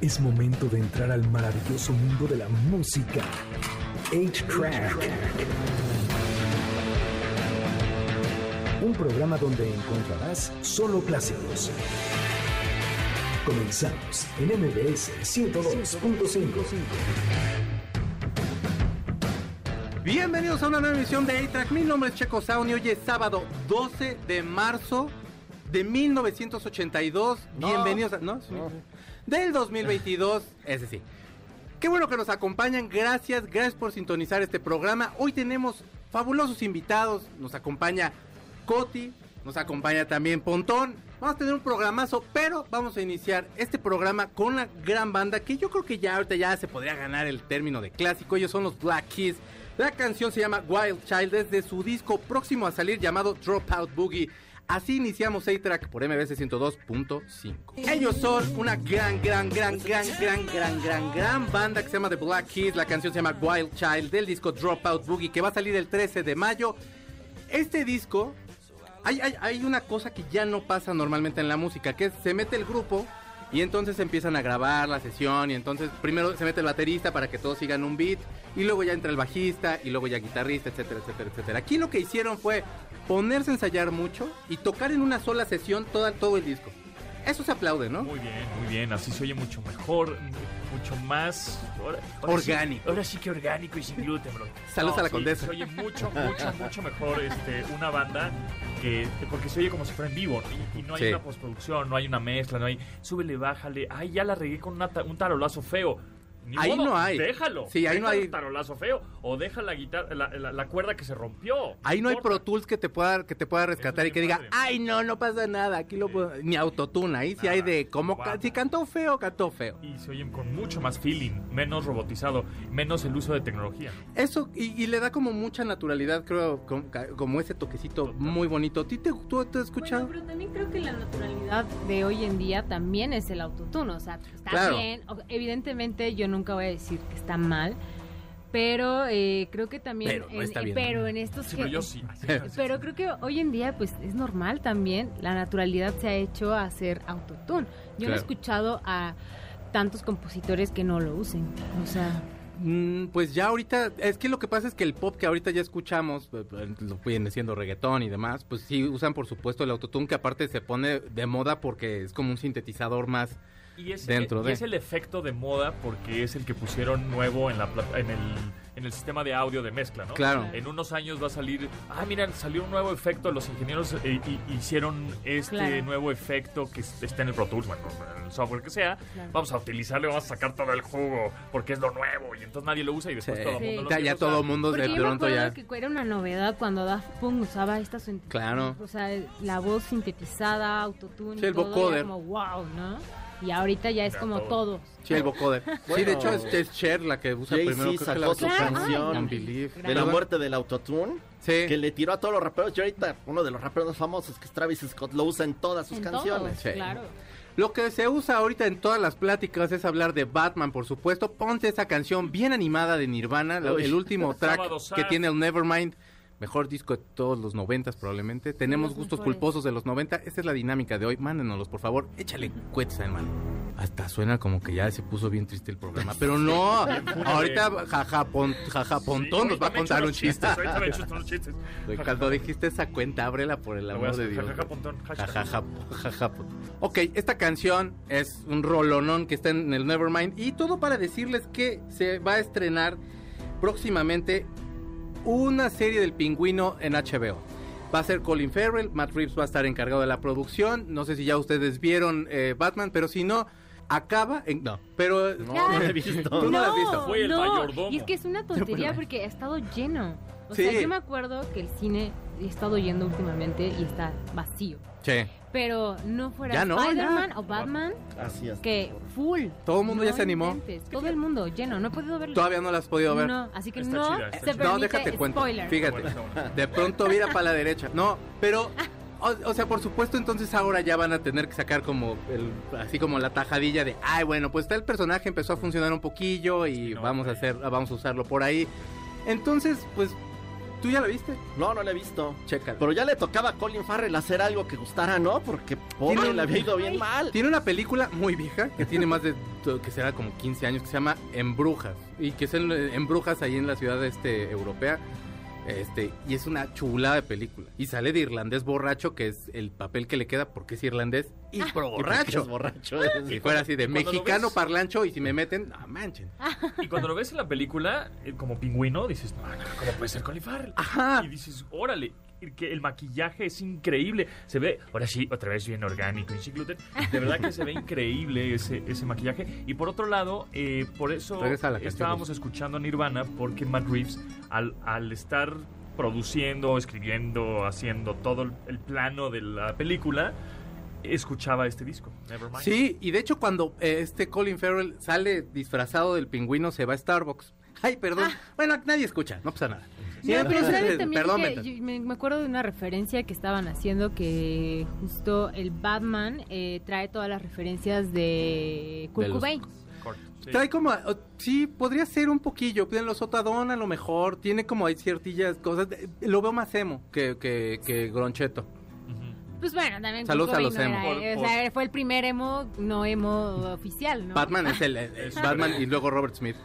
Es momento de entrar al maravilloso mundo de la música. 8-Track. Un programa donde encontrarás solo clásicos. Comenzamos en MBS 102.5. Bienvenidos a una nueva emisión de A-Track. Mi nombre es Checo Sound y hoy es sábado 12 de marzo de 1982. Bienvenidos a. ¿No? Sí. Del 2022, ese sí. Qué bueno que nos acompañan. Gracias, gracias por sintonizar este programa. Hoy tenemos fabulosos invitados. Nos acompaña Coti, nos acompaña también Pontón. Vamos a tener un programazo, pero vamos a iniciar este programa con una gran banda que yo creo que ya ahorita ya se podría ganar el término de clásico. Ellos son los Black Keys. La canción se llama Wild Child, es de su disco próximo a salir llamado Dropout Boogie. Así iniciamos A-Track por MBS 102.5. Ellos son una gran, gran, gran, gran, gran, gran, gran, gran banda que se llama The Black Keys. La canción se llama Wild Child del disco Dropout Boogie que va a salir el 13 de mayo. Este disco, hay, hay, hay una cosa que ya no pasa normalmente en la música, que es se mete el grupo y entonces empiezan a grabar la sesión y entonces primero se mete el baterista para que todos sigan un beat y luego ya entra el bajista y luego ya guitarrista, etcétera, etcétera, etcétera. Aquí lo que hicieron fue ponerse a ensayar mucho y tocar en una sola sesión toda, todo el disco. Eso se aplaude, ¿no? Muy bien, muy bien. Así se oye mucho mejor, mucho más ahora- ahora Orgánico. sí- ahora sí que orgánico y sin gluten, bro. Saludos a la sí, condesa. Se oye mucho, mucho, mucho mejor este, una banda que. Porque se oye como si fuera en vivo. Y, y no hay Sí. una postproducción, no hay una mezcla, no hay. Súbele, bájale. Ay, ya la regué con una un tarolazo feo. Ni Ahí modo, no hay. Déjalo. Sí, ahí no Deja hay- tarolazo feo. O deja la guitarra, la, la- la cuerda que se rompió. Ahí no hay. Pro Tools que te pueda, que te pueda rescatar y que diga, ay no, no pasa nada, aquí lo puedo... Ni autotune, ahí sí hay de cómo... ca- Guau. Si cantó feo, cantó feo. Y se oyen con mucho más feeling, menos robotizado, menos el uso de tecnología. Eso, y, y le da como mucha naturalidad, creo, como, como ese toquecito muy bonito. ¿A ti te, tú te has escuchado? Bueno, pero también creo que la naturalidad de hoy en día también es el autotune. O sea, está Claro. bien. Evidentemente, yo nunca voy a decir que está mal. Pero eh, creo que también. Pero no en, está bien. Pero en estos. Sí, que- pero yo sí. Pero creo que hoy en día, pues es normal también. La naturalidad se ha hecho a hacer autotune. Yo no he escuchado a tantos compositores que no lo usen. O sea. Mm, pues ya ahorita, es que lo que pasa es que el pop que ahorita ya escuchamos, eh, eh, lo viene siendo reggaetón y demás, pues sí usan por supuesto el autotune que aparte se pone de moda porque es como un sintetizador más. Y es, Dentro de. es el efecto de moda porque es el que pusieron nuevo en, la, pla- en, el, en el sistema de audio de mezcla, ¿no? Claro. En unos años va a salir, ah, mira, salió un nuevo efecto, los ingenieros eh, y- hicieron este Claro. nuevo efecto que es- está en el Pro Tools, bueno, en el software que sea, Claro. vamos a utilizarlo, vamos a sacar todo el jugo porque es lo nuevo y entonces nadie lo usa y después Sí. todo el Sí. mundo lo Ya, todo el mundo Porque de yo me pronto acuerdo ya. que era una novedad cuando Daft Punk usaba esta Claro. O sea, la voz sintetizada, autotune, Sí, el todo, vocoder. como wow, ¿no? Y ahorita ya es como todo. todos. Sí, el vocoder. sí, de hecho es, es Cher la que usa Jay-Z primero. que sacó la- su Claro, canción de la muerte del autotune, Sí. que le tiró a todos los raperos. Y ahorita uno de los raperos más famosos, que es Travis Scott, lo usa en todas sus En canciones. todos, Sí. claro. Lo que se usa ahorita en todas las pláticas es hablar de Batman, por supuesto. Ponte esa canción bien animada de Nirvana, Uy. el último track que tiene el Nevermind. Mejor disco de todos los noventas probablemente. Tenemos gustos mejores. culposos de los 90. Esta es la dinámica de hoy. Mándenoslos, por favor. Échale cuetes, hermano. Hasta suena como que ya se puso bien triste el programa. Pero no. ahorita jaja, pon- jaja Sí, Pontón nos va a contar un chiste. ahorita me unos chistes. Cuando dijiste esa cuenta, ábrela por el amor de Dios. jajaja, Pontón, hashtag. Jajaja, jajaja. Ok, esta canción es un rolonón que está en el Nevermind. Y todo para decirles que se va a estrenar próximamente una serie del pingüino en HBO. Va a ser Colin Farrell, Matt Reeves va a estar encargado de la producción. No sé si ya ustedes vieron eh, Batman, pero si no, acaba en... No, pero... No, no lo he visto. Tú no la has visto. Fue el mayordomo. Y es que es una tontería porque ha estado lleno. O Sí. sea, yo me acuerdo que el cine he estado yendo últimamente y está vacío. Che, Pero no fuera Ya no, Spider-Man o Batman, Así es. que full. Todo el mundo ya se animó. inventes, Todo el mundo lleno. No he podido verlo. todavía no la has podido ver. No, así que Está no chida, está se chida. permite No, déjate cuento. spoiler. Fíjate. De pronto vira para la derecha. No, pero. O, o sea, por supuesto, entonces ahora ya van a tener que sacar como el, así como la tajadilla de, ay, bueno, pues está el personaje empezó a funcionar un poquillo y Sí, no, vamos a hacer, vamos a usarlo por ahí. Entonces, pues ¿Tú ya la viste? No, no la he visto. Chécala. Pero ya le tocaba a Colin Farrell hacer algo que gustara, ¿no? Porque pobre, Tiene- le había ido bien mal. Tiene una película muy vieja que tiene más de que será como 15 años que se llama Embrujas y que es en, Embrujas ahí en la ciudad este europea. Este, y es una chulada de película. Y sale de irlandés borracho, que es el papel que le queda porque es irlandés y Borracho. borracho. Es borracho. Si fuera así de mexicano ves- parlancho y si me meten, no manchen. Y cuando lo ves en la película, eh, como pingüino, dices, no, no, ¿cómo puede ser Colin Farrell? Ajá. Y dices, órale, que el maquillaje es increíble. Se ve, ahora sí, otra vez bien orgánico y sin gluten. De verdad que se ve increíble ese, ese maquillaje. Y por otro lado, eh, por eso canción, estábamos escuchando a Nirvana, porque Matt Reeves, al, al estar produciendo, escribiendo, haciendo todo el, el plano de la película, escuchaba este disco, Nevermind. Sí, y de hecho cuando eh, este Colin Farrell sale disfrazado del pingüino se va a Starbucks. Ay, perdón. Bueno, nadie escucha, no pasa nada. Sí, No, pero sabes también perdón, que yo me, me acuerdo de una referencia que estaban haciendo que justo el Batman eh, trae todas las referencias de Kurt Cobain. Sí. Trae como, sí, podría ser un poquillo, en los Otadón a lo mejor, tiene como hay ciertillas cosas, lo veo más emo que, que, que Groncheto. Pues bueno, también Saludos a los no emo. era, eh, Por- o sea, fue el primer emo, no emo oficial, ¿no? Batman es el, Batman y luego Robert Smith.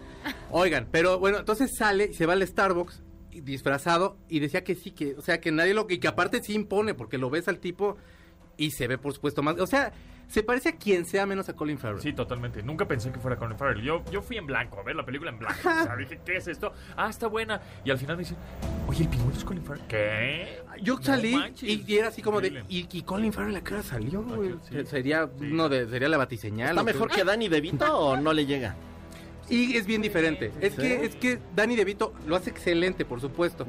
Oigan, pero bueno, entonces sale y se va al Starbucks disfrazado y decía que sí, que, o sea, que nadie lo, y que aparte sí impone, porque lo ves al tipo y se ve por supuesto más, o sea, se parece a quien sea menos a Colin Farrell. Sí, totalmente. Nunca pensé que fuera Colin Farrell. Yo, yo fui en blanco a ver la película en blanco. O sea, dije, ¿qué es esto? Ah, está buena. Y al final me dicen, oye, el pingüino es Colin Farrell. ¿Qué? Yo No salí manches. y, y era así como de. ¿y, y Colin Farrell a qué hora salió, sí. Sería Sí. uno de, sería la batiseñal. ¿Está mejor que Danny DeVito o no le llega? Y es bien diferente. Es ¿Sí? que, es que Danny DeVito lo hace excelente, por supuesto.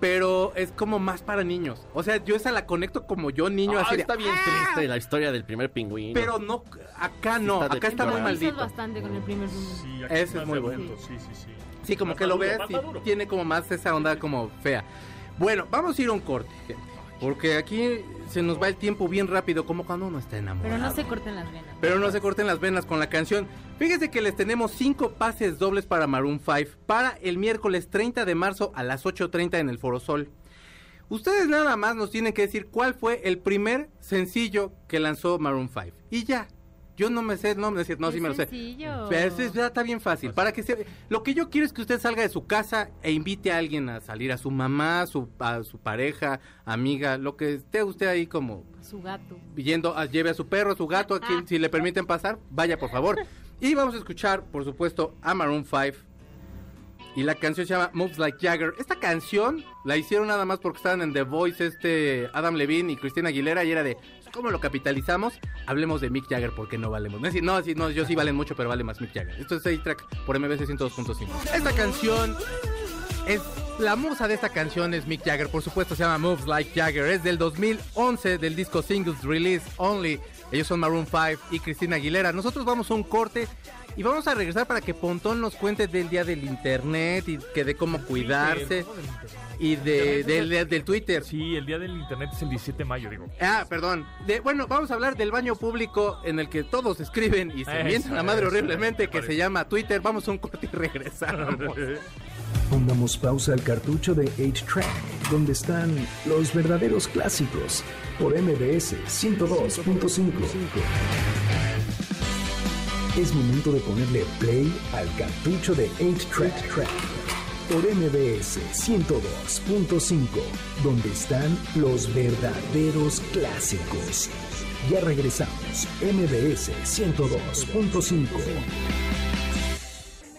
Pero es como más para niños. O sea, yo esa la conecto como yo, niño, Ah, así de, está bien triste la historia del primer pingüino. Pero no, acá no, Está acá está muy maldito. bastante con el primer. Sí, Ese es muy bueno. Sí, sí, sí. Sí, como que lo ves y tiene como más esa onda como fea. Bueno, vamos a ir a un corte, gente, Porque aquí se nos va el tiempo bien rápido, como cuando uno está enamorado. Pero no se corten las venas. Pero no se corten las venas con la canción. Fíjese que les tenemos cinco pases dobles para Maroon 5 para el miércoles 30 de marzo a las 8.30 en el Foro Sol. Ustedes nada más nos tienen que decir cuál fue el primer sencillo que lanzó Maroon 5. Y ya. Yo no me sé, no me decir, no, Es sí me lo sé. sencillo. Pero eso es- ya está bien fácil. Para que se, lo que yo quiero es que usted salga de su casa e invite a alguien a salir, a su mamá, su, a su pareja, amiga, lo que esté usted ahí como Su gato. yendo, a- lleve a su perro, a su gato, a quien, si le permiten pasar, vaya por favor. Y vamos a escuchar, por supuesto, a Maroon 5. Y la canción se llama Moves Like Jagger. Esta canción la hicieron nada más porque estaban en The Voice este Adam Levine y Cristina Aguilera y era de ¿cómo lo capitalizamos? Hablemos de Mick Jagger porque no valemos. No, no, no, yo sí valen mucho, pero vale más Mick Jagger. Esto es 6-track por MBC 102.5. Esta canción es la musa de esta canción es Mick Jagger, por supuesto se llama Moves Like Jagger, es del 2011 del disco Singles Release Only. Ellos son Maroon 5 y Cristina Aguilera. Nosotros vamos a un corte y vamos a regresar para que Pontón nos cuente del día del internet y que de cómo cuidarse. Y de, del, del- del Twitter. Sí, el día del internet es el 17 de mayo, digo. Ah, perdón. De, bueno, vamos a hablar del baño público en el que todos escriben y se mientan la madre horriblemente que se llama Twitter. Vamos a un corte y regresamos. Pongamos pausa al cartucho de 8-Track, donde están los verdaderos clásicos, por MBS 102.5. Es momento de ponerle play al cartucho de 8-Track, por MBS 102.5, donde están los verdaderos clásicos. Ya regresamos, MBS 102.5.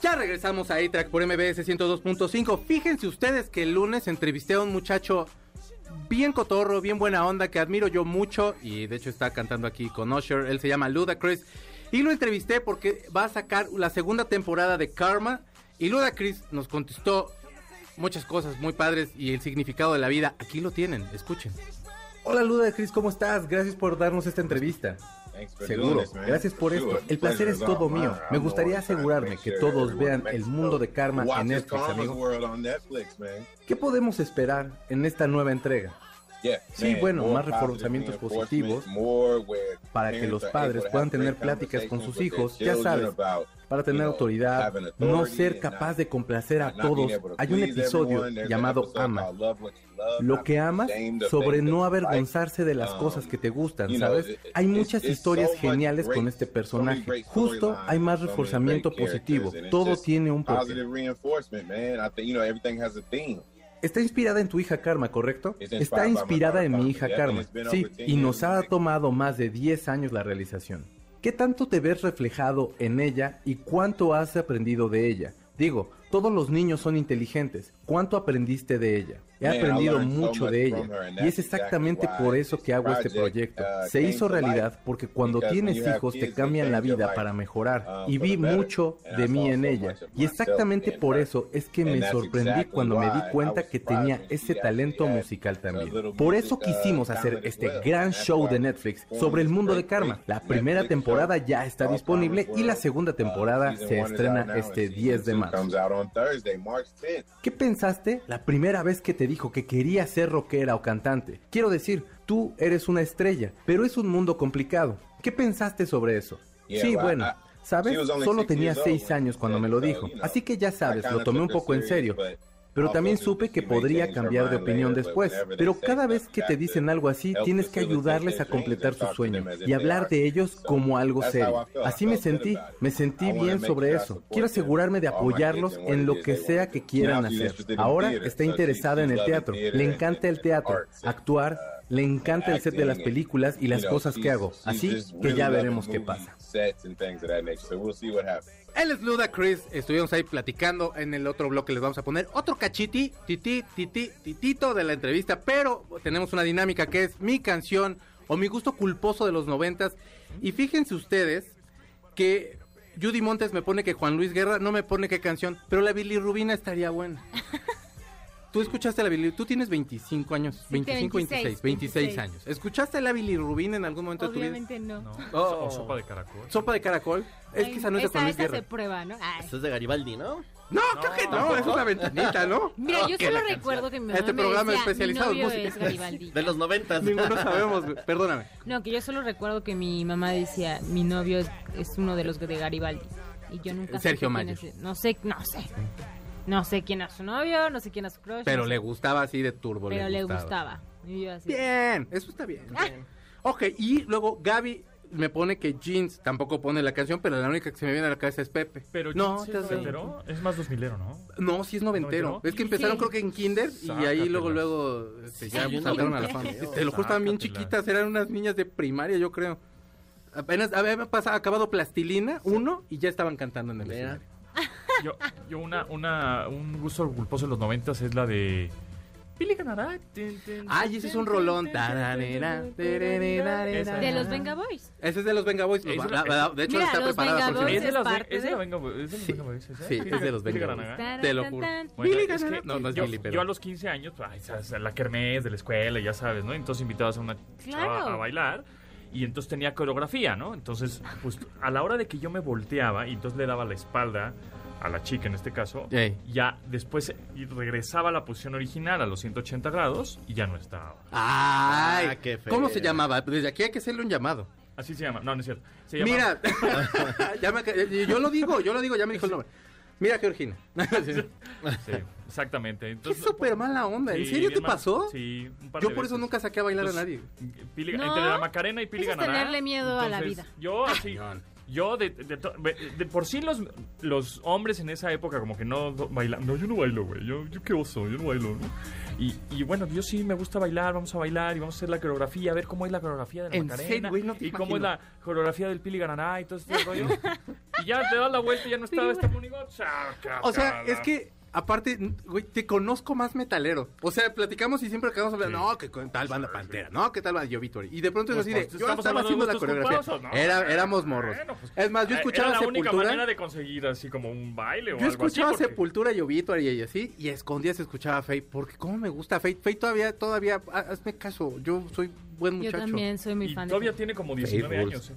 Ya regresamos a A-Track por MBS 102.5. Fíjense ustedes que el lunes entrevisté a un muchacho bien cotorro, bien buena onda, que admiro yo mucho. Y de hecho está cantando aquí con Usher. Él se llama Ludacris. Y lo entrevisté porque va a sacar la segunda temporada de Karma. Y Ludacris nos contestó muchas cosas muy padres y el significado de la vida. Aquí lo tienen, escuchen. Hola Ludacris, ¿cómo estás? Gracias por darnos esta entrevista. Seguro, gracias por esto. El placer es todo mío. Me gustaría asegurarme que todos vean el mundo de karma en Netflix, amigo. ¿Qué podemos esperar en esta nueva entrega? Sí, bueno, más reforzamientos positivos para que los padres puedan tener pláticas con sus hijos, ya sabes, para tener autoridad, no ser capaz de complacer a todos. Hay un episodio llamado Ama. Lo que amas sobre no avergonzarse de las cosas que te gustan, ¿sabes? Hay muchas historias geniales con este personaje. Justo hay más reforzamiento positivo. Todo tiene un porqué. Está inspirada en tu hija Karma, ¿correcto? Está inspirada en mi hija Karma, sí, y nos ha tomado más de 10 años la realización. ¿Qué tanto te ves reflejado en ella y cuánto has aprendido de ella? Digo, todos los niños son inteligentes. ¿Cuánto aprendiste de ella? He aprendido mucho de ella y es exactamente por eso que hago este proyecto. Uh, Se hizo realidad porque cuando tienes hijos te cambian la vida para mejorar um, y vi mucho de mí en ella. Y exactamente por eso es que me sorprendí cuando me di cuenta que tenía ese talento musical también. Por eso quisimos hacer este gran show de Netflix sobre el mundo de Karma. La primera temporada ya está disponible y la segunda temporada se estrena este 10 de marzo. ¿Qué pensaste la primera vez que te dijo que quería ser rockera o cantante? Quiero decir, tú eres una estrella, pero es un mundo complicado. ¿Qué pensaste sobre eso? Sí, bueno. ¿Sabes? Solo tenía seis años cuando me lo dijo, así que ya sabes, lo tomé un poco en serio. Pero también supe que podría cambiar de opinión después. Pero cada vez que te dicen algo así, tienes que ayudarles a completar su sueño y hablar de ellos como algo serio. Así me sentí, me sentí bien sobre eso. Quiero asegurarme de apoyarlos en lo que sea que quieran hacer. Ahora está interesada en el teatro, le encanta el teatro, actuar, le encanta el set de las películas y las cosas que hago. Así que ya veremos qué pasa. Él es Luda Chris, estuvimos ahí platicando en el otro bloque, les vamos a poner otro cachiti, titi, titi, titito de la entrevista, pero tenemos una dinámica que es mi canción o mi gusto culposo de los noventas. Y fíjense ustedes que Judy Montes me pone que Juan Luis Guerra no me pone qué canción, pero la bilirrubina estaría buena. Tú escuchaste la bilirrubina, tú tienes 25 años, 25, 26, 26 años. ¿Escuchaste la bilirrubina en algún momento Obviamente no. No, Oh. o sopa de caracol. de tu vida? ¿Sopa de caracol? Es que esa no es de Juan Luis esa Guerra. se prueba, ¿no? Ay. Eso es de Garibaldi, ¿no? No, creo que no, es una ventanita, ¿no? Mira, yo solo la canción. recuerdo que mi mamá Este me programa decía, especializado en mi novio música. es Garibaldi. De los noventas. Ninguno sabemos, perdóname. No, que yo solo recuerdo que mi mamá decía, mi novio es, es uno de los de Garibaldi. Y yo nunca Sergio Mayer. No sé, no sé. No sé quién es su novio, no sé quién es su crush. Pero no le sé. gustaba así de turbo. Pero le gustaba. Y yo así, Bien, eso está bien. Ok, y luego Gaby me pone que Jeans tampoco pone la canción, pero la única que se me viene a la cabeza es Pepe. Pero no, te es has- noventero, es más dos milero, ¿no? no, sí es noventero. ¿Noventero? Es que empezaron Sí. creo que en Kinder y ahí luego, luego este, ya Sí, saltaron a la fama. Te lo juro, estaban bien chiquitas, eran unas niñas de primaria, yo creo. Apenas había pasado, acabado Plastilina, uno, y ya estaban cantando en el escenario. Yo, yo una, una, un gusto culposo de los noventas es la de... Billy ganará. Tin, Ay, ese es un rolón. De los Venga Boys. Ese es de los Venga Boys. Esa es La- la- la- de hecho, Mira, está preparada próximamente. Es de ¿Es los es de de? la Venga Boys, es de los Sí. Venga Boys, ¿esa? Sí, es de los Venga. Tan, Te lo juro. Bueno, es que No, no es yo, Billy, pero- yo a los 15 años, pues, ay, sabes, la kermés de la escuela, ya sabes, ¿no? Entonces invitabas a una chava Claro. a bailar y entonces tenía coreografía, ¿no? Entonces, pues a la hora de que yo me volteaba y entonces le daba la espalda a la chica en este caso, Ey. ya después y regresaba a la posición original a los 180 grados y ya no estaba. Ay, Ah, qué feo. ¿cómo se llamaba? Desde aquí hay que hacerle un llamado. Así se llama, no, no es cierto. Se llama, Mira, ya me ca- yo lo digo, yo lo digo, ya me dijo el nombre. Mira, Georgina. Sí, exactamente. Qué Entonces, súper mala onda. ¿En Sí, serio te mal. pasó? Sí, un par Yo de por eso nunca saqué a bailar a nadie. Pili- No, entre la Macarena y Pili eso Ganará. tenerle miedo a la vida. Yo así, yo de, de to- de- de por sí los, los hombres en esa época como que no bailan. No, yo no bailo, güey. Yo, yo qué oso, yo no bailo. ¿no? Y, y bueno, yo sí me gusta bailar, vamos a bailar y vamos a hacer la coreografía, a ver cómo es la coreografía de la ¿En Macarena. serio? No y cómo es la coreografía del Pili Ganará y todo este rollo. y ya te das la vuelta y ya no estaba este monigote. O sea, es que aparte, güey, te conozco más metalero. O sea, platicamos y siempre acabamos hablando, Sí. no, que con tal banda Pantera, no, que tal banda de Obituary. Y de pronto es Pues, así de, pues, yo estaba haciendo la coreografía. ¿no? Era, éramos morros. Bueno, pues, es más, yo eh, escuchaba Era la única Sepultura. manera de conseguir así como un baile o Yo algo así. escuchaba porque- Sepultura y Obituary y así, y a escondidas escuchaba Fate, porque cómo me gusta Fate. Fate todavía, todavía, ha- hazme caso, yo soy buen Yo muchacho. también soy muy Y fan todavía de tiene como 19 Faye años.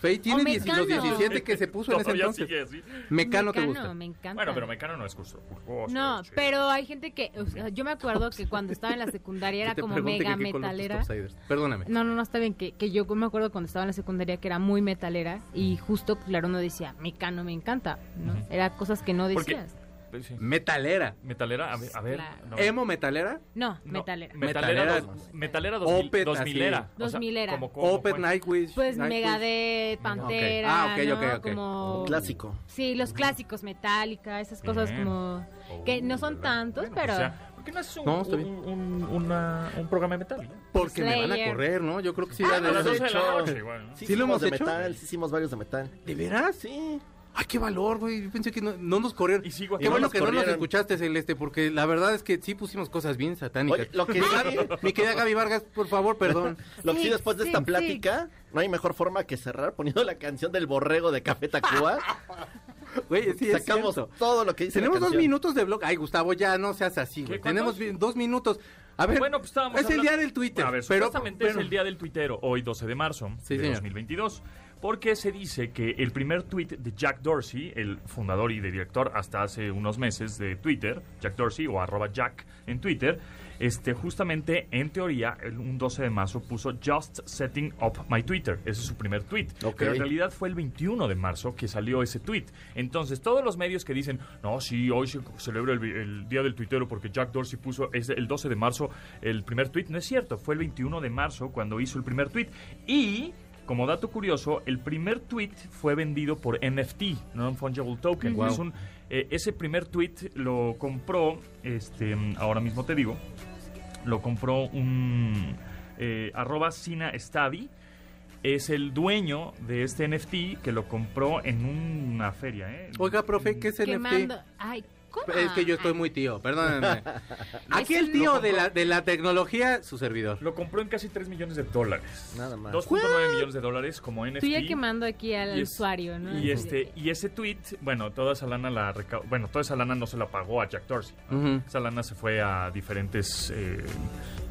Faye. Tiene O 10 los Mecano. 17 que se puso en ese entonces. sigue así. Mecano te Mecano, gusta. me encanta. Bueno, pero Mecano no es justo. No, pero hay gente que, o sea, yo me acuerdo que cuando estaba en la secundaria era te como mega metalera. Perdóname. No, no, no, está bien, que, que yo me acuerdo cuando estaba en la secundaria que era muy metalera y justo, claro, uno decía, Mecano me encanta, ¿no? Era cosas que no Porque- decías. Pues Sí. Metalera. Metalera, a ver. A ver Claro. no. ¿Emo metalera? No, No, metalera. Metalera, Metalera. dos- metalera 2000, Opeth, 2000era. así. O sea, 2000era. como- como Opeth, fue. Nightwish. Pues Nightwish. Megadeth, Pantera, Ah, ok, ¿no? ok, ok. Como... Clásico. Sí, los clásicos, Metallica, esas cosas Bien. como... Que no son ¿verdad? tantos, Bueno, pero- o sea, ¿Por qué no haces un, No, un, un- una- un programa de metal? Porque me van a Slayer. correr, ¿no? Yo creo que sí. Ah, ya A de- las de 12 de la hecho, noche, igual, ¿no? Sí, ¿Sí lo hemos de hecho? metal, sí hicimos varios de metal. ¿De veras? Sí. Ay, qué valor, güey. Yo pensé que no, no nos corrieron. Y sigo Qué bueno que no nos escuchaste, Celeste, porque la verdad es que sí pusimos cosas bien satánicas. Oye, lo que sí- Mi querida Gaby Vargas, por favor, perdón. Lo que sí Sí, después de sí, esta sí. plática, no hay mejor forma que cerrar poniendo la canción del borrego de Café Tacuba. Güey, sí, Sacamos todo lo que dice Tenemos la dos minutos de blog. Ay, Gustavo, ya no seas así, güey. ¿Qué, Tenemos dos minutos. A ver, Bueno, pues estábamos es el día del Twitter. A ver, pero, supuestamente es el día del tuitero, hoy 12 de marzo Sí, de señor. 2022. Porque se dice que el primer tweet de Jack Dorsey, el fundador y director hasta hace unos meses de Twitter, Jack Dorsey o arroba Jack en Twitter, este, justamente en teoría, el, un 12 de marzo puso Just Setting Up My Twitter. Ese es su primer tweet. Pero en realidad fue el 21 de marzo que salió ese tweet. Entonces, todos los medios que dicen, no, sí, hoy se celebra el, día del tuitero porque Jack Dorsey puso es el 12 de marzo el primer tweet, no es cierto. Fue el 21 de marzo cuando hizo el primer tweet. Y. Como dato curioso, el primer tweet fue vendido por NFT, Non-Fungible Token. Wow. Es un, eh, ese primer tweet lo compró, este, ahora mismo te digo, lo compró un eh, arroba Sina Study. Es el dueño de este NFT que lo compró en una feria. ¿eh? Oiga, profe, ¿qué es Quemando... NFT? Ay, ¿cómo? Es que yo estoy Ay, muy tío, perdónenme. Aquí el tío de la, de la tecnología, su servidor. Lo compró en casi 3 millones de dólares. Nada más. 2.9 millones de dólares como NFT. Ya quemando aquí al Y es- usuario, ¿no? Y este y ese tweet, bueno, toda esa lana la reca- bueno, toda esa lana no se la pagó a Jack Dorsey. ¿no? Esa lana se fue a diferentes eh,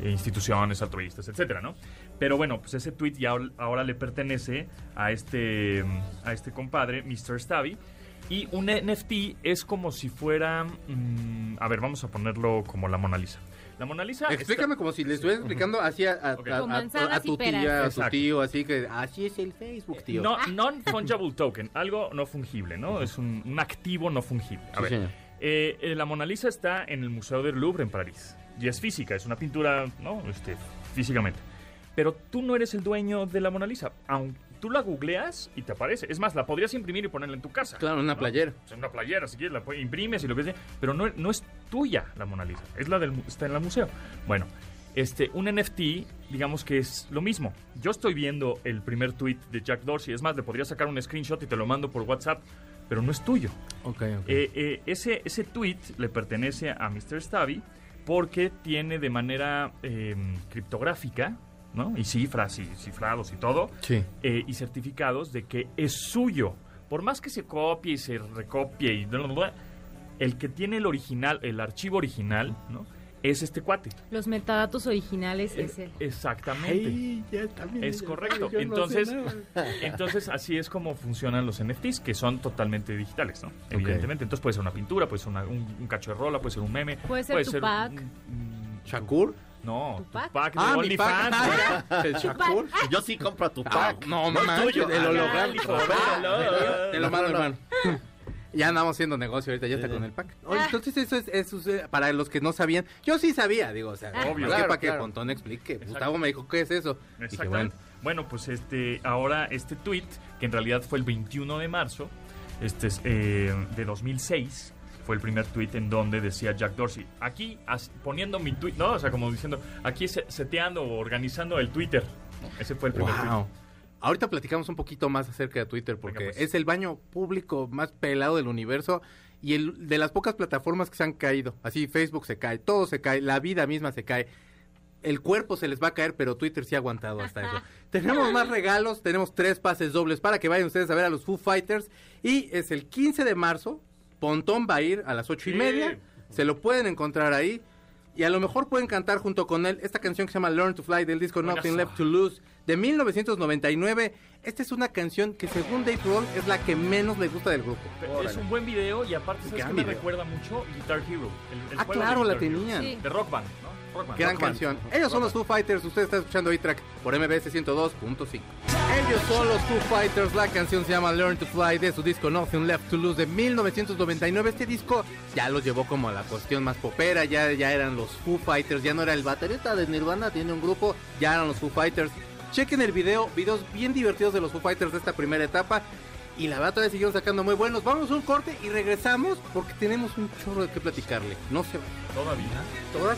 instituciones altruistas, etcétera, ¿no? Pero bueno, pues ese tweet ya ahora- ahora le pertenece a este a este compadre, Mr. Stabby. Y un NFT es como si fuera, mm, a ver, vamos a ponerlo como la Mona Lisa. La Mona Lisa. está- Explícame como si le estuvieras explicando así a, a- Ok. a- a- tu tía, a tu tío, así que así es el Facebook, tío. No, non-fungible token, algo no fungible, ¿no? Es un, un activo no fungible. A Sí, ver, señor. eh, eh, la Mona Lisa está en el Museo del Louvre en París. Y es física, es una pintura, ¿no? Este, físicamente. Pero tú no eres el dueño de la Mona Lisa. Aunque tú la googleas y te aparece. Es más, la podrías imprimir y ponerla en tu casa. Claro, una ¿no? playera. O sea, una playera, si quieres, la imprimes y lo que sea. Pero no, no es tuya la Mona Lisa. Es la del, está en el museo. Bueno, este, un NFT, digamos que es lo mismo. Yo estoy viendo el primer tweet de Jack Dorsey. Es más, le podría sacar un screenshot y te lo mando por WhatsApp. Pero no es tuyo. Ok, ok. Eh, eh, ese, ese tweet le pertenece a Mr. Stabby porque tiene de manera eh, criptográfica, ¿no? Y cifras y cifrados y todo, sí. eh, y certificados de que es suyo. Por más que se copie y se recopie y bla, bla, bla, el que tiene el original, el archivo original, ¿no? Es este cuate. Los metadatos originales es él. Exactamente. Es correcto. Entonces, entonces así es como funcionan los NFTs, que son totalmente digitales, ¿no? Evidentemente. Entonces puede ser una pintura, puede ser una- un, un cacho de rola, puede ser un meme. Puede ser Tupac. un- un- ¿Shakur? No, ¿Tupac? Tupac de Ah, mi OnlyFans. ¿El Shakur? Yo sí compro a tu Ah, pack. no, es manches, tuyo. el Ah, Ah, véalo. Te lo mando, No, no, no. hermano. Ya andamos haciendo negocio ahorita, ya está Sí. con el pack. Oye, entonces eso es, eso es, eh, para los que no sabían. Yo sí sabía, digo, o sea, Ah. Obvio. Claro, para que claro. Pontón explique. Exacto. Gustavo me dijo, ¿qué es eso? Dije, Exactamente. bueno, Bueno, pues este, ahora este tweet, que en realidad fue el 21 de marzo este es, eh, de 2006, fue el primer tweet en donde decía Jack Dorsey, aquí as- poniendo mi tweet, ¿no? O sea, como diciendo, aquí se- seteando o organizando el Twitter. Ese fue el primer wow. Ahorita platicamos un poquito más acerca de Twitter porque Venga, pues. es el baño público más pelado del universo y el, de las pocas plataformas que se han caído. Así Facebook se cae, todo se cae, la vida misma se cae. El cuerpo se les va a caer, pero Twitter sí ha aguantado hasta eso. tenemos más regalos, tenemos tres pases dobles para que vayan ustedes a ver a los Foo Fighters. Y es el 15 de marzo, Pontón va a ir a las ocho y Sí. media. Se lo pueden encontrar ahí. y a lo mejor pueden cantar junto con él esta canción que se llama Learn to Fly del disco Nothing Buenazo. Left to Lose de 1999. Esta es una canción que según Dave Grohl es la que menos le gusta del grupo. Es un buen video y aparte, ¿sabes qué me recuerda mucho? Guitar Hero. el- el Ah, juego claro, de la tenían. Sí. De Rock Band, ¿no? Rock Band. Gran canción. Ellos son los Foo Fighters. Usted está escuchando A-Track por MBS 102.5. Ellos son los Foo Fighters. La canción se llama Learn to Fly de su disco Nothing Left to Lose de 1999. Este disco ya los llevó como a la cuestión más popera. Ya, ya eran los Foo Fighters. Ya no era el baterista de Nirvana. Tiene un grupo. Ya eran los Foo Fighters. Chequen el video. Videos bien divertidos de los Foo Fighters de esta primera etapa. Y la verdad todavía siguieron sacando muy buenos. Vamos a un corte y regresamos porque tenemos un chorro de qué platicarle. No se Todavía. todas.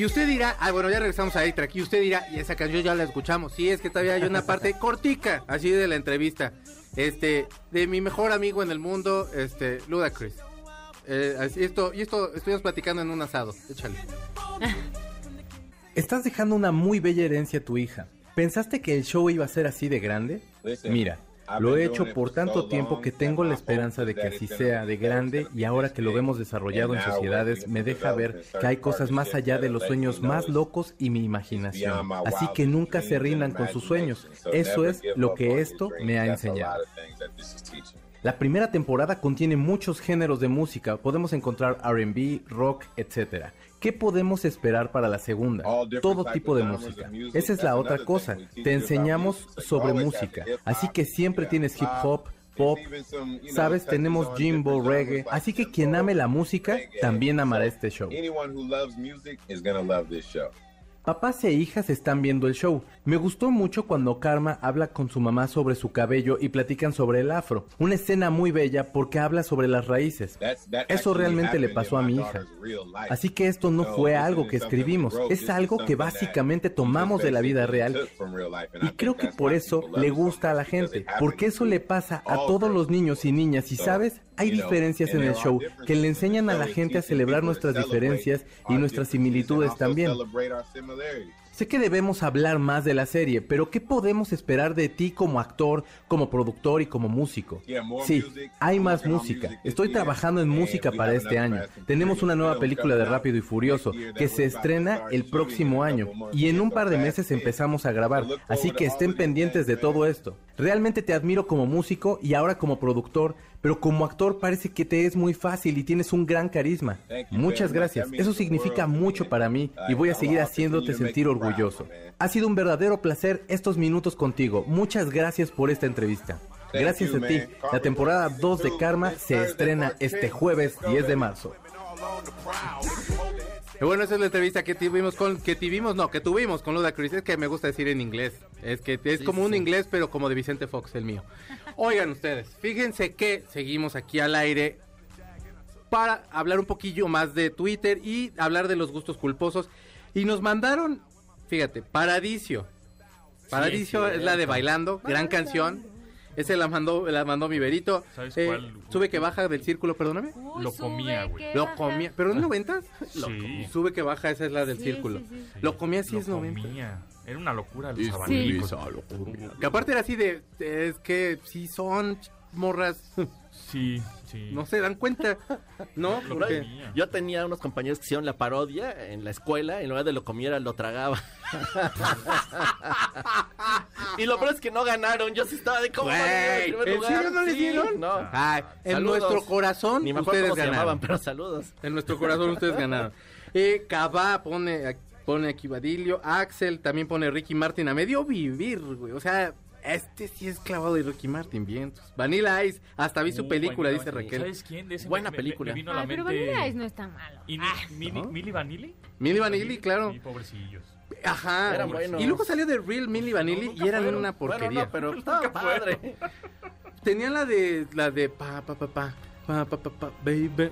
Y usted dirá, ah, bueno, ya regresamos a A-Track. Y usted dirá, y esa canción ya la escuchamos. Sí, es que todavía hay una parte cortica, así de la entrevista. Este, de mi mejor amigo en el mundo, este, Ludacris. Eh, así, esto, y esto estuvimos platicando en un asado. Échale. Estás dejando una muy bella herencia a tu hija. ¿Pensaste que el show iba a ser así de grande? Mira, lo he hecho por tanto tiempo que tengo la esperanza de que así sea de grande y ahora que lo vemos desarrollado en sociedades me deja ver que hay cosas más allá de los sueños más locos y mi imaginación. Así que nunca se rindan con sus sueños. Eso es lo que esto me ha enseñado. La primera temporada contiene muchos géneros de música. Podemos encontrar RB, rock, etc. ¿Qué podemos esperar para la segunda? Todo tipo de música. Esa es la otra cosa. Te enseñamos sobre música. Así que siempre tienes hip hop, pop. Sabes, tenemos jimbo, reggae. Así que quien ame la música también amará este show. Papás e hijas están viendo el show. Me gustó mucho cuando Karma habla con su mamá sobre su cabello y platican sobre el afro. Una escena muy bella porque habla sobre las raíces. Eso realmente le pasó a mi hija. Así que esto no fue algo que escribimos, es algo que básicamente tomamos de la vida real y creo que por eso le gusta a la gente, porque eso le pasa a todos los niños y niñas y sabes, hay diferencias en el show que le enseñan a la gente a celebrar nuestras diferencias y nuestras similitudes también. Sé que debemos hablar más de la serie, pero ¿qué podemos esperar de ti como actor, como productor y como músico? Sí, hay más música. Estoy trabajando en música para este año. Tenemos una nueva película de Rápido y Furioso que se estrena el próximo año y en un par de meses empezamos a grabar, así que estén pendientes de todo esto. Realmente te admiro como músico y ahora como productor pero como actor parece que te es muy fácil y tienes un gran carisma. Muchas gracias. Eso significa mucho para mí y voy a seguir haciéndote sentir orgulloso. Ha sido un verdadero placer estos minutos contigo. Muchas gracias por esta entrevista. Gracias a ti. La temporada 2 de Karma se estrena este jueves 10 de marzo. Y bueno, esa es la entrevista que tuvimos con, que tuvimos, no, que tuvimos con Ludacris. Es que me gusta decir en inglés. Es que es como un inglés, pero como de Vicente Fox, el mío. Oigan ustedes, fíjense que seguimos aquí al aire para hablar un poquillo más de Twitter y hablar de los gustos culposos. Y nos mandaron, fíjate, Paradiso. Paradiso es la de Bailando, gran canción. Ese la mandó, la mandó mi verito. ¿Sabes Eh, cuál? Sube que baja del círculo, perdóname. Uy, Lo comía, güey. Lo comía, pero en noventas. Sí. Sube que baja, esa es la del Sí, círculo. sí, sí. Lo comía sí Lo es noventa. comía. Era una locura los Sí. abanicos. Que aparte era así de, es que si son morras, Sí, sí. no se dan cuenta, ¿no? Porque-. Yo tenía unos compañeros que hicieron la parodia en la escuela, en lugar de lo comiera, lo tragaba. y lo peor es que no ganaron, yo sí estaba de cómo en primer ¿en lugar? serio no les Sí, dieron? No. Ay, en Saludos. nuestro corazón Ni me acuerdo ustedes cómo se ganaron. llamaban, pero saludos. En nuestro corazón ustedes ganaron. Eh, Cabá pone, pone aquí Badilio. Axel también pone Ricky Martin a medio vivir, güey. O sea, este sí es clavado de Rocky Martin, vientos. Vanilla Ice, hasta vi su película, dice Raquel. ¿Sabes quién? De Buena película. Ah, Vanilla Ice no es tan malo. ¿Y ah, ¿no? Vanilli? Mili Vanilli, claro. Y pobrecillos. Ajá. Eran buenos. Y luego salió de Real Milli Vanilli y eran fueron. una porquería. Pero estaba padre. Tenía la de la de pa pa pa pa pa pa pa, pa baby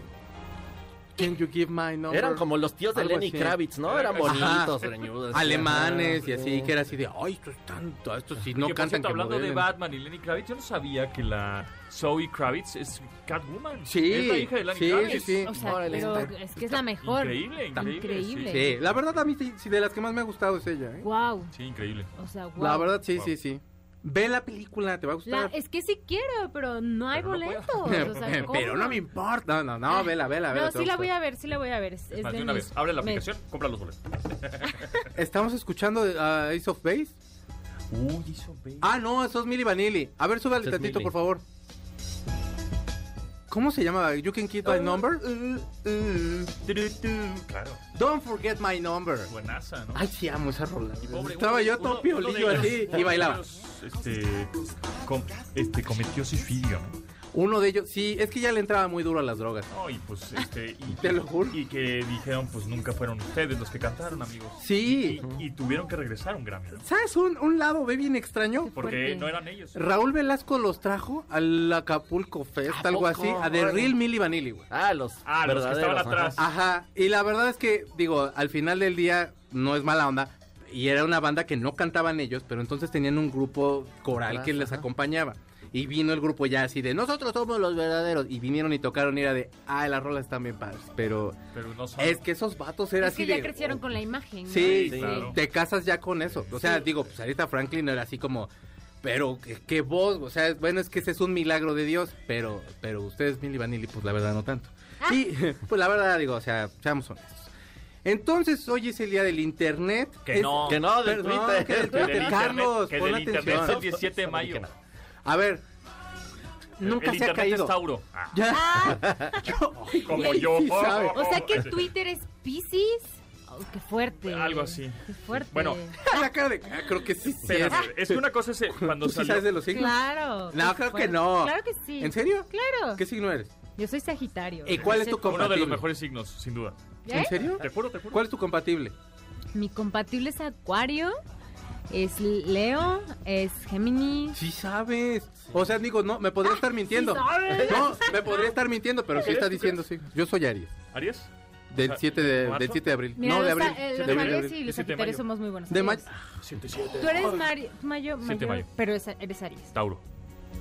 Can you give my number? Eran como los tíos de Algo Lenny así. Kravitz, ¿no? Eran Ajá. bonitos, greñudos. Alemanes y así, sí. que era así de, ay, esto es tanto, esto sí no que, por cantan cierto, que hablando de modelen". Batman y Lenny Kravitz, yo no sabía que la Zoe Kravitz es Catwoman. Sí, Es la hija de Lenny sí, Kravitz. sí, sí. O sea, Órale, pero está- es que es la mejor. Increíble, increíble. Increíble. Sí, Sí, la verdad a mí sí, sí, de las que más me ha gustado es ella, ¿eh? Wow. Sí, increíble. O sea, wow. La verdad sí, Wow. sí, sí. Ve la película, te va a La- gustar. es que sí quiero, pero no hay Pero boletos. Pero no me importa. No, no, no, vela, vela, vela. No, sí la voy a ver, sí la voy a ver. Es, Es más, de una mis- vez, abre la me- aplicación, compra los boletos. Estamos escuchando a Ace of Base. Uy, hizo baby. Ah, no, eso es Milli Vanilli. A ver, súbale tantito, por favor. ¿Cómo se llama? You can keep my number. Claro, Don't forget my number. buenaza, ¿no? Ay, sí amo esa rola. Pobre, Estaba uno- yo todo piolillo así y bailaba. Este, com- este, cometió suicidio, ¿no? Uno de ellos, sí, es que ya le entraba muy duro a las drogas. No, y pues, este, y, Te lo juro. Y que dijeron, pues nunca fueron ustedes los que cantaron, amigos. Sí. Y, y tuvieron que regresar a un Grammy, ¿no? ¿Sabes un, un lado ve bien extraño? Porque no eran ellos. Raúl Velasco los trajo al Acapulco Fest, ¿A algo así, a The Real Milli Vanilli, güey. Ah, los Ah, los que estaban ajá. atrás. Ajá, y la verdad es que, digo, al final del día no es mala onda, y era una banda que no cantaban ellos, pero entonces tenían un grupo coral que les acompañaba. Y vino el grupo ya así de, nosotros somos los verdaderos, y vinieron y tocaron y era de, ah, las rolas están bien padres, pero Pero no son. es que esos vatos eran Es que ya de... crecieron con la imagen. ¿no? Sí, Sí, claro. te casas ya con eso. O sea, digo, pues Aretha Franklin era así como, pero qué, qué voz, o sea, bueno, es que ese es un milagro de Dios, pero, pero ustedes, Milli Vanilli, pues la verdad no tanto. Ah. Y pues la verdad, digo, o sea, seamos honestos. Entonces, hoy es el día del internet. Que Es- no. Que no, del Perdón, Twitter. que del Que del Twitter. internet- Carlos, que pon del internet atención. es el 17 de mayo. A ver, nunca el se ha internet caído. es Tauro. Ah, Ya. Ay, Como yo. sí sabe. O sea que Twitter es Pisces. Oh, qué fuerte. Algo así. Qué fuerte. Bueno, La cara de, ah, creo que sí. sí Espérate, es. es que una cosa es eh, cuando ¿Tú sí salió. sabes de los signos? Claro. No, qué creo que fuerte. no. Claro que sí. ¿En serio? Claro. ¿Qué signo eres? Yo soy Sagitario. ¿Y cuál es tu Ese- compatible? Uno de los mejores signos, sin duda. ¿En serio? Te juro, te juro. ¿Cuál es tu compatible? Mi compatible es Acuario, es Leo, es Géminis. Sí sabes. O sea, digo, no, me podría estar mintiendo. sí sabes. No, me podría estar mintiendo, pero sí ¿Tú está diciendo sí. Yo soy Aries. ¿Aries? Del O sea, 7 de, del 7 de abril. Mira, no, de los, abril. eh, De los abril, de Aries abril. y los 7 de Sagitarios somos muy buenos. De mayo. 7, 7. Tú eres mayo, mayo, pero es- eres Aries. Tauro.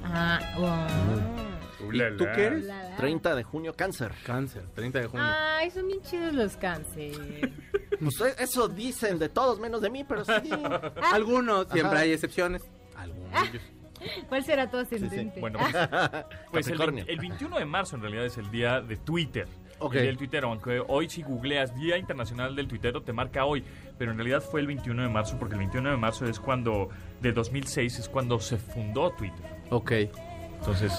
Ah, wow. ¿Y tú qué eres? La, la. 30 de junio, cáncer. Cáncer, 30 de junio. Ay, son bien chidos los cáncer. Pues eh, eso dicen de todos, menos de mí, pero sí. Algunos, siempre Ajá. hay excepciones. Algunos. ¿Cuál será tu ascendente? Bueno, pues, pues el, Capricornio. 20 el 21 de marzo en realidad es el día de Twitter. Ok. El día del Twitter, aunque hoy si googleas Día Internacional del Tuitero te marca hoy, pero en realidad fue el 21 de marzo porque el 21 de marzo es cuando, de 2006, es cuando se fundó Twitter. Ok. Entonces,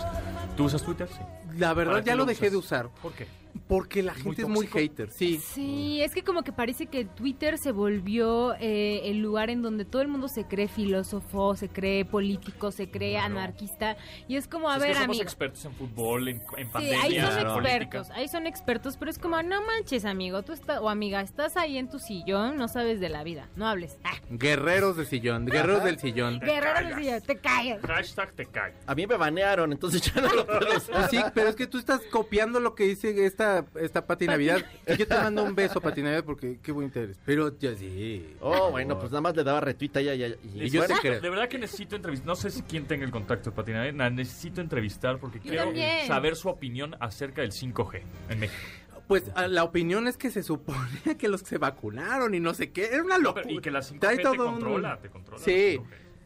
¿tú usas Twitter? Sí. La verdad ¿Para qué ya lo lo dejé usas? de usar. ¿Por qué? Porque la ¿Es gente muy es muy hater, sí. Sí, es que como que parece que Twitter se volvió eh, el lugar en donde todo el mundo se cree filósofo, se cree político, se cree Claro. anarquista. Y es como, a es que ver, somos amigo. expertos en fútbol, en, en Sí, pandemia, ahí son expertos, ahí son expertos, pero es como, no manches, amigo, tú estás, o amiga, estás ahí en tu sillón, no sabes de la vida, no hables. Ah, Guerreros de sillón, guerreros del sillón. guerrero callas. del sillón, te callas. Hashtag te cae. A mí me banearon, entonces ya no lo puedo usar. Pues sí, pero es que tú estás copiando lo que dice esta, esta Pati Navidad. Y yo te mando un beso, Pati Navidad, porque qué buen interés. Pero ya sí. Oh, bueno, pues nada más le daba retweet a ella y, yo te creo. De verdad que necesito entrevistar. No sé si quién tenga el contacto de Patina. eh, na- Necesito entrevistar porque Yo quiero también. saber su opinión acerca del 5G en México. Pues a- la opinión es que se suponía que los que se vacunaron y no sé qué. Era una locura. Y que la 5G Trae te todo un- controla, te controla. Sí.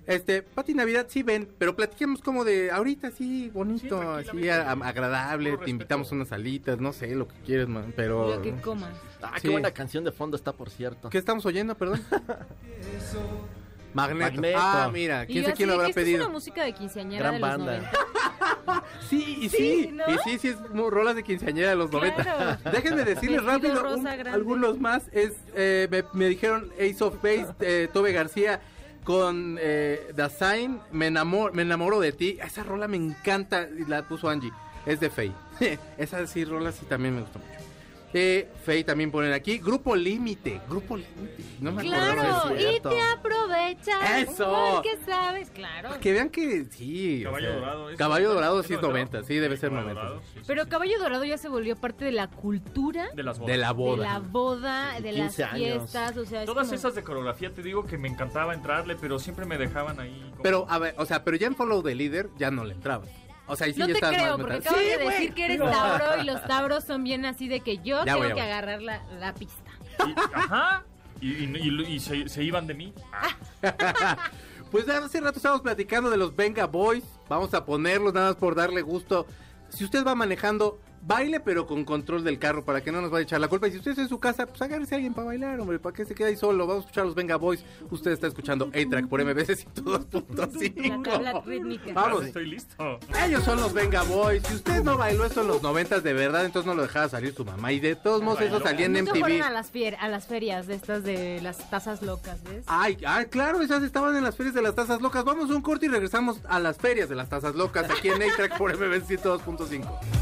La 5G. Este, Pati Navidad sí ven, pero platiquemos como de ahorita sí, Sí, bonito, así tranquilamente. a- a- agradable, te invitamos unas alitas, no sé, lo que quieres, man, pero... Lo que comas. Ah, qué Sí. buena canción de fondo está, por cierto. ¿Qué estamos oyendo, perdón? Magneto. Magneto. Ah, mira, quién sé quién así lo habrá esto pedido. Es una música de quinceañera Gran de los banda. 90. Sí, y sí, Sí, ¿no? y sí, sí, es rolas de quinceañera de los Claro. 90. Déjenme decirles rápido un- algunos más. Es, eh, me, me dijeron Ace of Base, eh, Tobe García con eh, The Sign, me enamoro, me enamoro de ti. Esa rola me encanta la puso Angie. Es de Faye. Esa sí, rola sí también me gusta mucho. Eh, Faye también ponen aquí. Grupo Límite. Grupo Límite. No me Claro, de eso. y te aprovechas. Eso. Porque sabes, claro. Que vean que sí. o Caballo sea, Dorado. ¿es? Caballo Dorado ¿Es sí es noventero? 90, sí, debe ser Caballo 90. Dorado, sí, sí, Pero sí. Caballo Dorado ya se volvió parte de la cultura De las bodas. De la de boda. la boda, de las 15 años. fiestas, o sea, es Todas como- esas de coreografía te digo que me encantaba entrarle, pero siempre me dejaban ahí. como- Pero, a ver, o sea, pero ya en Follow the Leader ya no le entrabas. O sea, y sí no ya te estabas creo, más porque metida. acabas Sí, de güey. decir que eres Tauro y los Tauros son bien así de que yo Ya tengo voy, que voy. agarrar la, la pista. Y- ajá. Y, y- y- y se, se iban de mí. Pues hace rato estábamos platicando de los Venga Boys. Vamos a ponerlos nada más por darle gusto. Si usted va manejando, baile pero con control del carro para que no nos vaya a echar la culpa. Y si usted está en su casa, pues agárrese a alguien para bailar, hombre. ¿Para qué se queda ahí solo? Vamos a escuchar los Venga Boys. Usted está escuchando A-Track por MBC La tabla 102.5. rítmica. Vamos. Estoy listo. Ellos son los Venga Boys. Si usted no bailó esto en los noventas de verdad, entonces no lo dejaba salir su mamá. Y de todos modos eso salía en Muchos fueron a MTV. las, fier- a las ferias de estas de las tazas locas, ¿ves? Ay, ay, claro, esas estaban en las ferias de las tazas locas. Vamos a un corte y regresamos a las ferias de las tazas locas aquí en A-Track por MBC 102.5.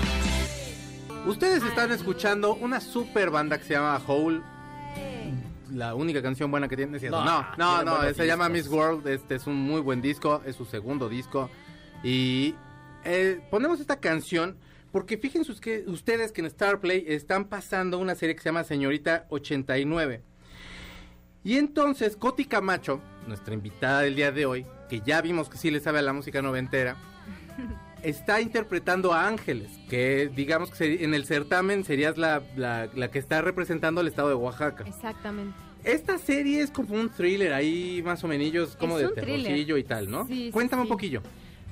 Ustedes están escuchando una super banda que se llama Hole. La única canción buena que tiene es. No, No, no, no, se llama. Miss World. Este es un muy buen disco, es su segundo disco. Y eh, ponemos esta canción porque fíjense que ustedes que en Star Play están pasando una serie que se llama Señorita 89. Y entonces Coti Camacho, nuestra invitada del día de hoy, que ya vimos que sí le sabe a la música noventera, está interpretando a Ángeles, que digamos que en el certamen serías la, la- la que está representando al estado de Oaxaca. Exactamente. Esta serie es como un thriller ahí más o menos como Es de terrorcillo y tal, ¿no? Sí, sí, Cuéntame sí. un poquillo.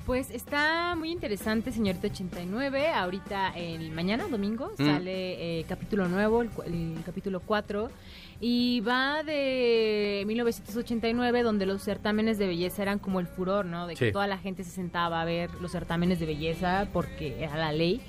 Pues está muy interesante, señorita 89. Ahorita, el mañana, domingo, Mm. sale eh, capítulo nuevo, el, el capítulo 4. Y va de 1989, donde los certámenes de belleza eran como el furor, ¿no? De que Sí. toda la gente se sentaba a ver los certámenes de belleza porque era la ley.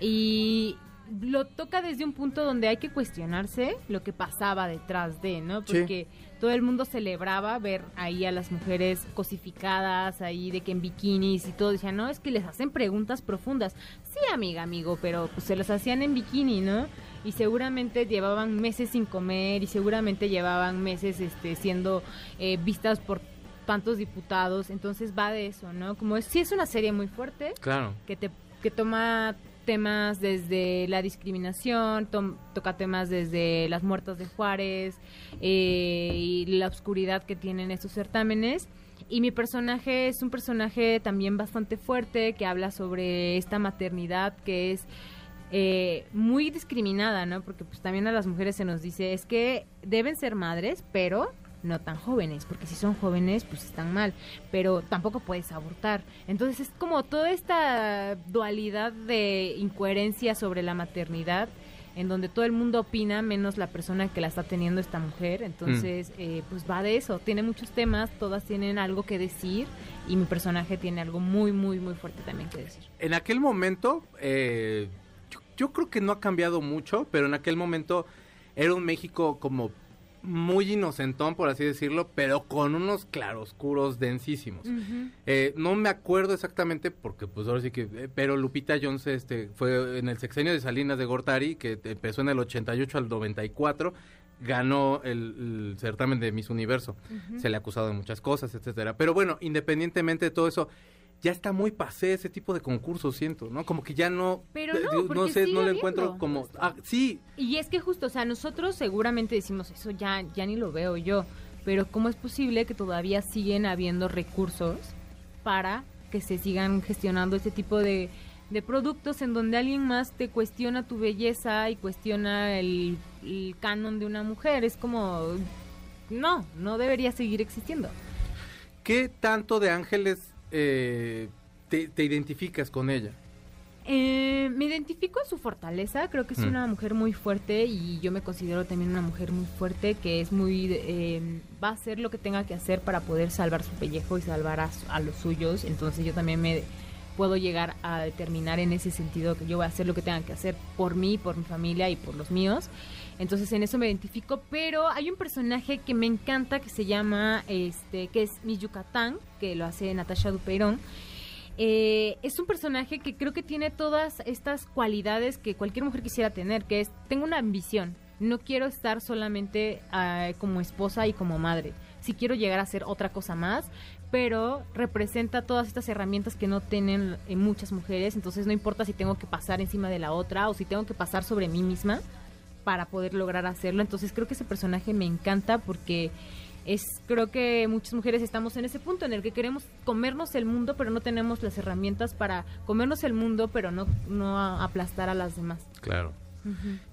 Y lo toca desde un punto donde hay que cuestionarse lo que pasaba detrás de, ¿no? Sí. Todo el mundo celebraba ver ahí a las mujeres cosificadas, ahí de que en bikinis y todo. Decían, no, es que les hacen preguntas profundas. Sí, amiga, amigo, pero pues se los hacían en bikini, ¿no? Y seguramente llevaban meses sin comer y seguramente llevaban meses este, siendo eh, vistas por tantos diputados. Entonces va de eso, ¿no? Como es, sí es una serie muy fuerte Claro. que te que toma temas desde la discriminación, tom- toca temas desde las muertas de Juárez eh, y la oscuridad que tienen estos certámenes. Y mi personaje es un personaje también bastante fuerte que habla sobre esta maternidad que es eh, muy discriminada, ¿no? Porque pues también a las mujeres se nos dice es que deben ser madres, pero no tan jóvenes, porque si son jóvenes pues están mal, pero tampoco puedes abortar. Entonces es como toda esta dualidad de incoherencia sobre la maternidad en donde todo el mundo opina menos la persona que la está teniendo esta mujer. Entonces, eh, pues va de eso. Tiene muchos temas, todas tienen algo que decir y mi personaje tiene algo muy, muy, muy fuerte también que decir. En aquel momento, eh, yo, yo creo que no ha cambiado mucho, pero en aquel momento era un México como muy inocentón, por así decirlo, pero con unos claroscuros densísimos. Eh, no me acuerdo exactamente porque pues ahora sí que eh, pero Lupita Jones este fue en el sexenio de Salinas de Gortari que empezó en el 88 al 94 ganó el, el certamen de Miss Universo. Se le ha acusado de muchas cosas etcétera. Pero bueno independientemente de todo eso ya está muy pasé ese tipo de concursos siento no como que ya no Pero eh, no, porque sé no lo encuentro como ah, sí Y es que justo, o sea, nosotros seguramente decimos eso ya, ya ni lo veo yo, pero ¿cómo es posible que todavía siguen habiendo recursos para que se sigan gestionando este tipo de, de productos en donde alguien más te cuestiona tu belleza y cuestiona el, el canon de una mujer? Es como, no, no debería seguir existiendo. ¿Qué tanto de Ángeles eh, te, te identificas con ella? Eh, me identifico en su fortaleza, creo que es Mm. una mujer muy fuerte y yo me considero también una mujer muy fuerte que es muy... eh, va a hacer lo que tenga que hacer para poder salvar su pellejo y salvar a los suyos, entonces yo también me puedo llegar a determinar en ese sentido que yo voy a hacer lo que tenga que hacer por mí, por mi familia y por los míos. Entonces en eso me identifico, pero hay un personaje que me encanta que se llama, este, que es mi Yucatán, que lo hace Natasha Dupeirón. Eh, es un personaje que creo que tiene todas estas cualidades que cualquier mujer quisiera tener, que es, tengo una ambición, no quiero estar solamente ah, como esposa y como madre, si quiero llegar a ser otra cosa más, pero representa todas estas herramientas que no tienen eh, muchas mujeres, entonces no importa si tengo que pasar encima de la otra o si tengo que pasar sobre mí misma para poder lograr hacerlo, entonces creo que ese personaje me encanta porque es creo que muchas mujeres estamos en ese punto en el que queremos comernos el mundo pero no tenemos las herramientas para comernos el mundo pero no no aplastar a las demás Claro.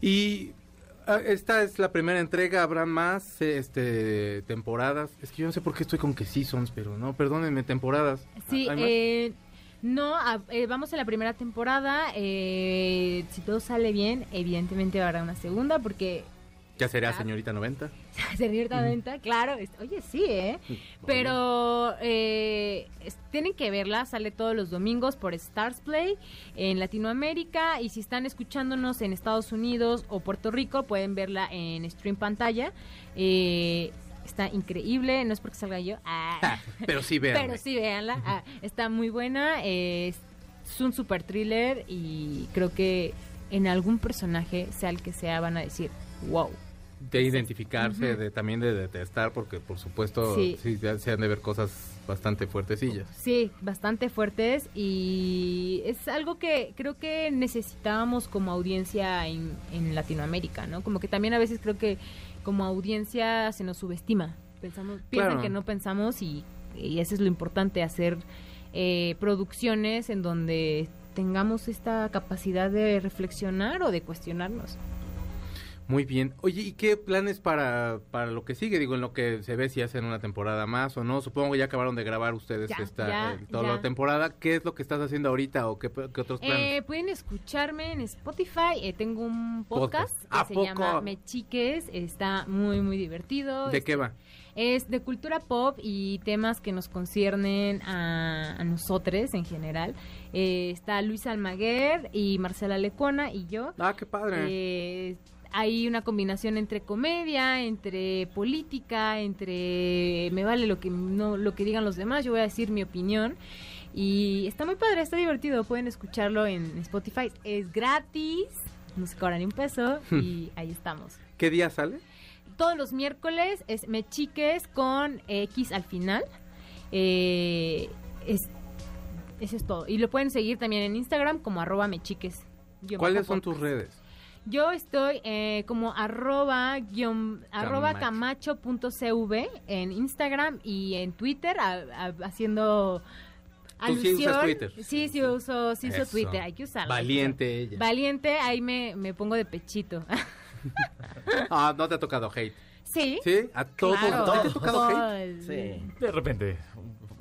Y ah, esta es la primera entrega, habrá más este temporadas. Es que yo no sé por qué estoy con que seasons, pero no, perdónenme, temporadas. sí eh, no a- eh, vamos en la primera temporada eh, si todo sale bien evidentemente habrá una segunda porque ya será señorita 90. Señorita Venta, claro. es- Oye, sí, ¿eh? Pero eh, es- tienen que verla, sale todos los domingos por Stars Play en Latinoamérica y si están escuchándonos en Estados Unidos o Puerto Rico pueden verla en Stream Pantalla. Eh, está increíble, no es porque salga yo, ah, Pero sí vean. pero sí, véanla, ah, está muy buena, es, es un super thriller y creo que en algún personaje, sea el que sea, van a decir, wow. De identificarse, de también de detestar, porque por supuesto sí. Se han de ver cosas bastante fuertecillas. Sí, bastante fuertes y es algo que creo que necesitábamos como audiencia en, en Latinoamérica, ¿no? Como que también a veces creo que como audiencia se nos subestima. Pensamos, piensan Claro. que no pensamos y, y eso es lo importante, hacer eh, producciones en donde tengamos esta capacidad de reflexionar o de cuestionarnos. Muy bien. Oye, ¿y qué planes para, para lo que sigue? Digo, en lo que se ve si hacen una temporada más o no. Supongo que ya acabaron de grabar ustedes Ya, esta, ya, eh, toda ya. la temporada. ¿Qué es lo que estás haciendo ahorita o qué, qué otros planes? Eh, pueden escucharme en Spotify. eh, tengo un podcast, Podcast. ¿A que se poco? llama Me Chiques. Está muy, muy divertido. ¿De qué va? Es de cultura pop y temas que nos conciernen a, a nosotros en general. Eh, está Luis Almaguer y Marcela Lecona y yo. Ah, qué padre. Hay una combinación entre comedia, entre política, entre me vale lo que no lo que digan los demás, yo voy a decir mi opinión y está muy padre, está divertido, pueden escucharlo en Spotify, es gratis, no se cobra ni un peso y ahí estamos. ¿Qué día sale? Todos los miércoles es Me Chiques con X al final. Eh, es, eso es todo. Y lo pueden seguir también en Instagram como arroba mechiques. ¿Cuáles son tus redes? Yo estoy eh, como arroba, guion, arroba Camacho. camacho.cv en Instagram y en Twitter a- a- haciendo Tú sí usas alusión. Twitter. Sí, sí uso, sí uso. Twitter, hay que usarlo. Valiente ella. Valiente, ahí me, me pongo de pechito. Ah, no te ha tocado hate. sí. ¿Sí? ¿A todos? Claro. ¿A ti te ha tocado hate? Todo. Sí. De repente.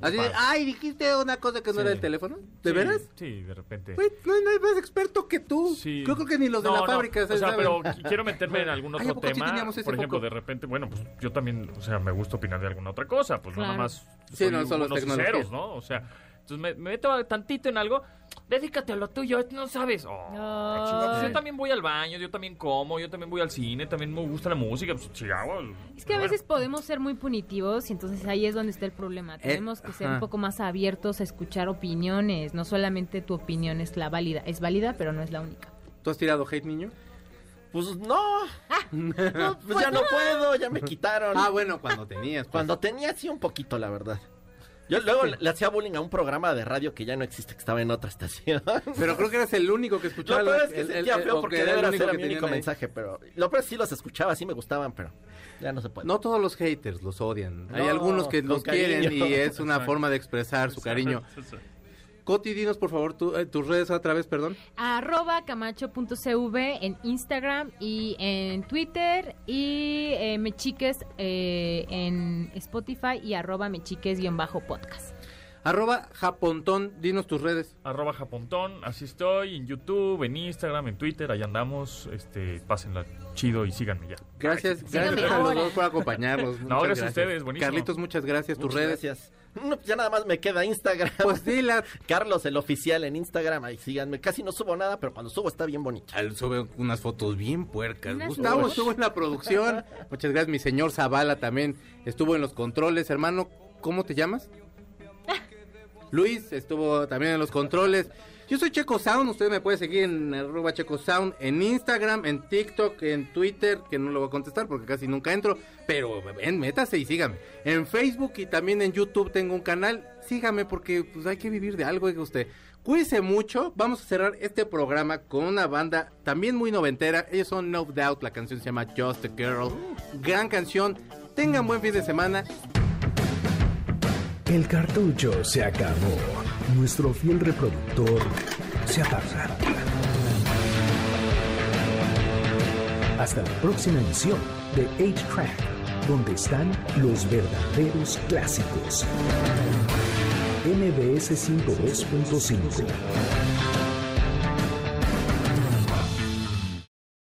Así de, ay, dijiste una cosa que no Sí. era el teléfono. ¿De Sí, veras? Sí, de repente. No hay más experto que tú. Sí. Yo creo que ni los de No, la no, fábrica O sea, pero qui- quiero meterme en algún otro ¿a poco sí tema. Por ejemplo, de repente, bueno, pues yo también, o sea, me gusta opinar de alguna otra cosa. Pues no nada más. Sí, no solo tecnología. ceros, ¿no? O sea, entonces me, me meto tantito en algo. Dedícate a lo tuyo, no sabes. Oh, pues yo también voy al baño, yo también como, yo también voy al cine, también me gusta la música. Pues Chihuahua. Es que a veces podemos ser muy punitivos y entonces ahí es donde está el problema. Tenemos que ser ajá. un poco más abiertos a escuchar opiniones. No solamente tu opinión es la válida, es válida, pero no es la única. ¿Tú has tirado hate, niño? Pues no. pues ya no puedo, ya me quitaron. Ah, bueno, cuando tenías. pues. Cuando tenía sí un poquito, la verdad. Yo luego le, le hacía bullying a un programa de radio que ya no existe, que estaba en otra estación. Pero creo que eras el único que escuchaba. Lo peor es el- que el- sentía el- feo o porque que era el único era que mi único ahí. mensaje, pero lo peor es que sí los escuchaba, sí me gustaban, pero ya no se puede. No todos los haters los odian. Hay No, algunos que los quieren y es una Exacto. forma de expresar su cariño. Coti, dinos por favor tu- eh, tus redes otra vez, perdón. Arroba camacho.cv en Instagram y en Twitter y eh, mechiques eh, en Spotify y arroba mechiques-podcast. Arroba Japontón, dinos tus redes. Arroba Japontón, así estoy, en YouTube, en Instagram, en Twitter, ahí andamos, este, pásenla chido y síganme ya. Gracias, Síganme gracias a los dos por acompañarnos. No, gracias a ustedes, buenísimo. Carlitos, muchas gracias. Tus Muchas redes. Gracias. No, pues ya nada más me queda Instagram. Pues dila. Carlos, el oficial en Instagram. Ahí síganme. Casi no subo nada, pero cuando subo está bien bonito. Al- Sube unas fotos bien puercas. Unas Gustavo estuvo en la producción. Muchas gracias. Mi señor Zavala también estuvo en los controles. Hermano, ¿cómo te llamas? Luis estuvo también en los controles. Yo soy Checo Sound. Usted me puede seguir en arroba Checo Sound en Instagram, en TikTok, en Twitter, que no lo voy a contestar porque casi nunca entro. Pero ven, métase y sígame. En Facebook y también en YouTube tengo un canal. Sígame porque pues hay que vivir de algo, oiga usted. Mucho. Vamos a cerrar este programa con una banda también muy noventera. Ellos son No Doubt. La canción se llama Just a Girl. Gran canción. Tengan buen fin de semana. El cartucho se acabó. Nuestro fiel reproductor se apaga. Hasta la próxima emisión de 8-Track, donde están los verdaderos clásicos. MBS 102.5